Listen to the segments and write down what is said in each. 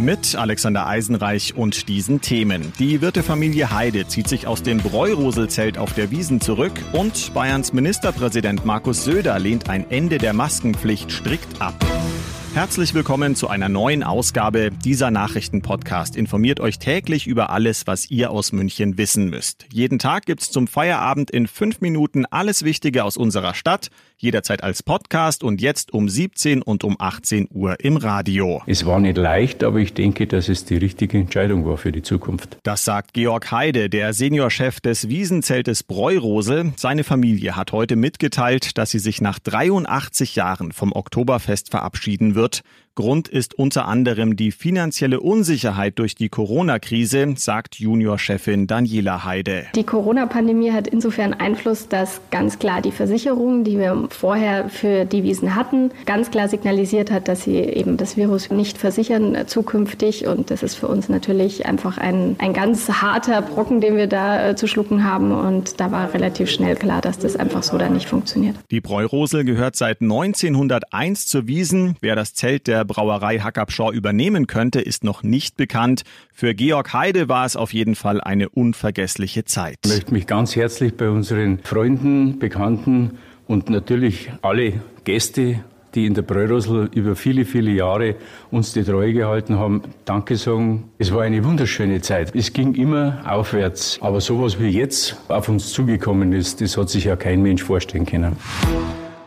Mit Alexander Eisenreich und diesen Themen. Die Wirtefamilie Heide zieht sich aus dem Bräuroselzelt auf der Wiesen zurück und Bayerns Ministerpräsident Markus Söder lehnt ein Ende der Maskenpflicht strikt ab. Herzlich willkommen zu einer neuen Ausgabe dieser Nachrichtenpodcast. Informiert euch täglich über alles, was ihr aus München wissen müsst. Jeden Tag gibt's zum Feierabend in fünf Minuten alles Wichtige aus unserer Stadt, jederzeit als Podcast und jetzt um 17 und um 18 Uhr im Radio. Es war nicht leicht, aber ich denke, dass es die richtige Entscheidung war für die Zukunft. Das sagt Georg Heide, der Seniorchef des Wiesenzeltes Bräurose. Seine Familie hat heute mitgeteilt, dass sie sich nach 83 Jahren vom Oktoberfest verabschieden wird. Grund ist unter anderem die finanzielle Unsicherheit durch die Corona-Krise, sagt Juniorchefin Daniela Heide. Die Corona-Pandemie hat insofern Einfluss, dass ganz klar die Versicherung, die wir vorher für die Wiesen hatten, ganz klar signalisiert hat, dass sie eben das Virus nicht versichern zukünftig. Und das ist für uns natürlich einfach ein, ein ganz harter Brocken, den wir da äh, zu schlucken haben. Und da war relativ schnell klar, dass das einfach so da nicht funktioniert. Die Bräurosel gehört seit 1901 zur Wiesen. Wer das Zelt der Brauerei Hackabschau übernehmen könnte, ist noch nicht bekannt. Für Georg Heide war es auf jeden Fall eine unvergessliche Zeit. Ich möchte mich ganz herzlich bei unseren Freunden, Bekannten und natürlich alle Gäste die in der Bräurosel über viele, viele Jahre uns die Treue gehalten haben, Danke sagen. Es war eine wunderschöne Zeit. Es ging immer aufwärts. Aber sowas wie jetzt auf uns zugekommen ist, das hat sich ja kein Mensch vorstellen können.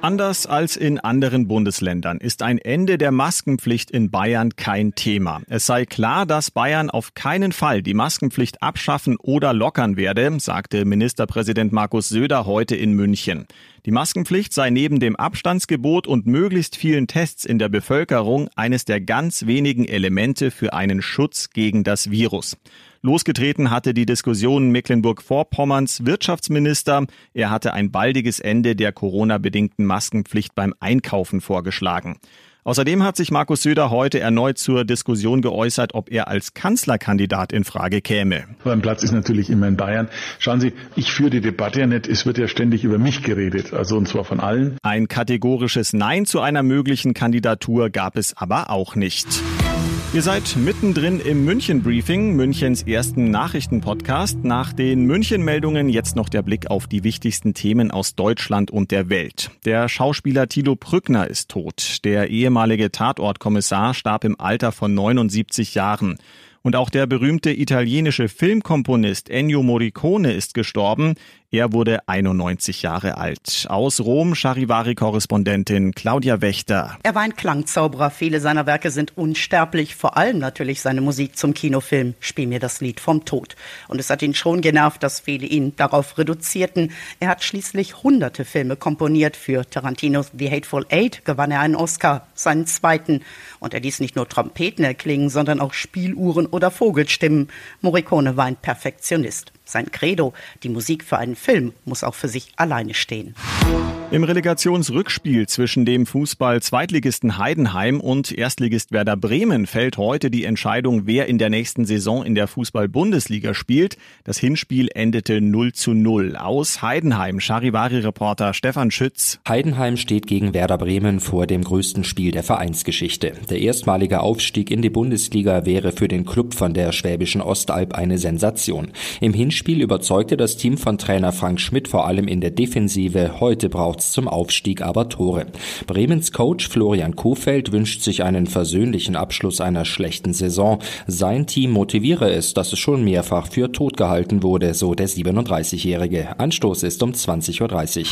Anders als in anderen Bundesländern ist ein Ende der Maskenpflicht in Bayern kein Thema. Es sei klar, dass Bayern auf keinen Fall die Maskenpflicht abschaffen oder lockern werde, sagte Ministerpräsident Markus Söder heute in München. Die Maskenpflicht sei neben dem Abstandsgebot und möglichst vielen Tests in der Bevölkerung eines der ganz wenigen Elemente für einen Schutz gegen das Virus. Losgetreten hatte die Diskussion Mecklenburg-Vorpommerns Wirtschaftsminister. Er hatte ein baldiges Ende der Corona-bedingten Maskenpflicht beim Einkaufen vorgeschlagen. Außerdem hat sich Markus Söder heute erneut zur Diskussion geäußert, ob er als Kanzlerkandidat in Frage käme. Mein Platz ist natürlich immer in Bayern. Schauen Sie, ich führe die Debatte ja nicht. Es wird ja ständig über mich geredet, also und zwar von allen. Ein kategorisches Nein zu einer möglichen Kandidatur gab es aber auch nicht. Ihr seid mittendrin im München Briefing, Münchens ersten Nachrichtenpodcast. Nach den München-Meldungen jetzt noch der Blick auf die wichtigsten Themen aus Deutschland und der Welt. Der Schauspieler Tilo Brückner ist tot. Der ehemalige Tatortkommissar starb im Alter von 79 Jahren. Und auch der berühmte italienische Filmkomponist Ennio Morricone ist gestorben. Er wurde 91 Jahre alt. Aus Rom Charivari-Korrespondentin Claudia Wächter. Er war ein Klangzauberer. Viele seiner Werke sind unsterblich. Vor allem natürlich seine Musik zum Kinofilm Spiel mir das Lied vom Tod. Und es hat ihn schon genervt, dass viele ihn darauf reduzierten. Er hat schließlich hunderte Filme komponiert. Für Tarantinos The Hateful Eight gewann er einen Oscar, seinen zweiten. Und er ließ nicht nur Trompeten erklingen, sondern auch Spieluhren oder Vogelstimmen. Morricone war ein Perfektionist. Sein Credo, die Musik für einen Film muss auch für sich alleine stehen. Im Relegationsrückspiel zwischen dem Fußball-Zweitligisten Heidenheim und Erstligist Werder Bremen fällt heute die Entscheidung, wer in der nächsten Saison in der Fußball-Bundesliga spielt. Das Hinspiel endete 0 zu 0. Aus Heidenheim, Charivari-Reporter Stefan Schütz. Heidenheim steht gegen Werder Bremen vor dem größten Spiel der Vereinsgeschichte. Der erstmalige Aufstieg in die Bundesliga wäre für den Club von der Schwäbischen Ostalb eine Sensation. Im Hinspiel überzeugte das Team von Trainer Frank Schmidt vor allem in der Defensive. Heute braucht Platz zum Aufstieg aber Tore. Bremens Coach Florian Kofeld wünscht sich einen versöhnlichen Abschluss einer schlechten Saison. Sein Team motiviere es, dass es schon mehrfach für tot gehalten wurde, so der 37-Jährige. Anstoß ist um 20.30 Uhr.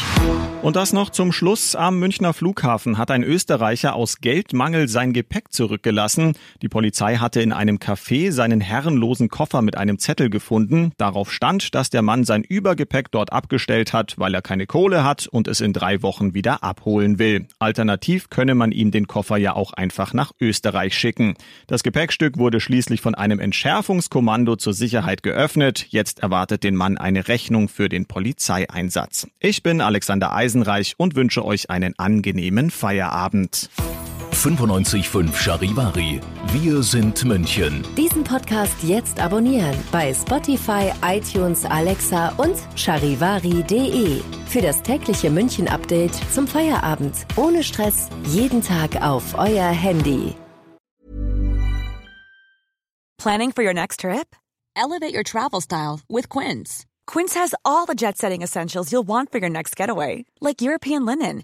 Und das noch zum Schluss. Am Münchner Flughafen hat ein Österreicher aus Geldmangel sein Gepäck zurückgelassen. Die Polizei hatte in einem Café seinen herrenlosen Koffer mit einem Zettel gefunden. Darauf darauf stand, dass der Mann sein Übergepäck dort abgestellt hat, weil er keine Kohle hat und es in drei Wochen wieder abholen will. Alternativ könne man ihm den Koffer ja auch einfach nach Österreich schicken. Das Gepäckstück wurde schließlich von einem Entschärfungskommando zur Sicherheit geöffnet. Jetzt erwartet den Mann eine Rechnung für den Polizeieinsatz. Ich bin Alexander Eisenreich und wünsche euch einen angenehmen Feierabend. 95.5 Charivari. Wir sind München. Diesen Podcast jetzt abonnieren bei Spotify, iTunes, Alexa und charivari.de. Für das tägliche München-Update zum Feierabend. Ohne Stress. Jeden Tag auf euer Handy. Planning for your next trip? Elevate your travel style with Quince. Quince has all the jet setting essentials you'll want for your next getaway, like European linen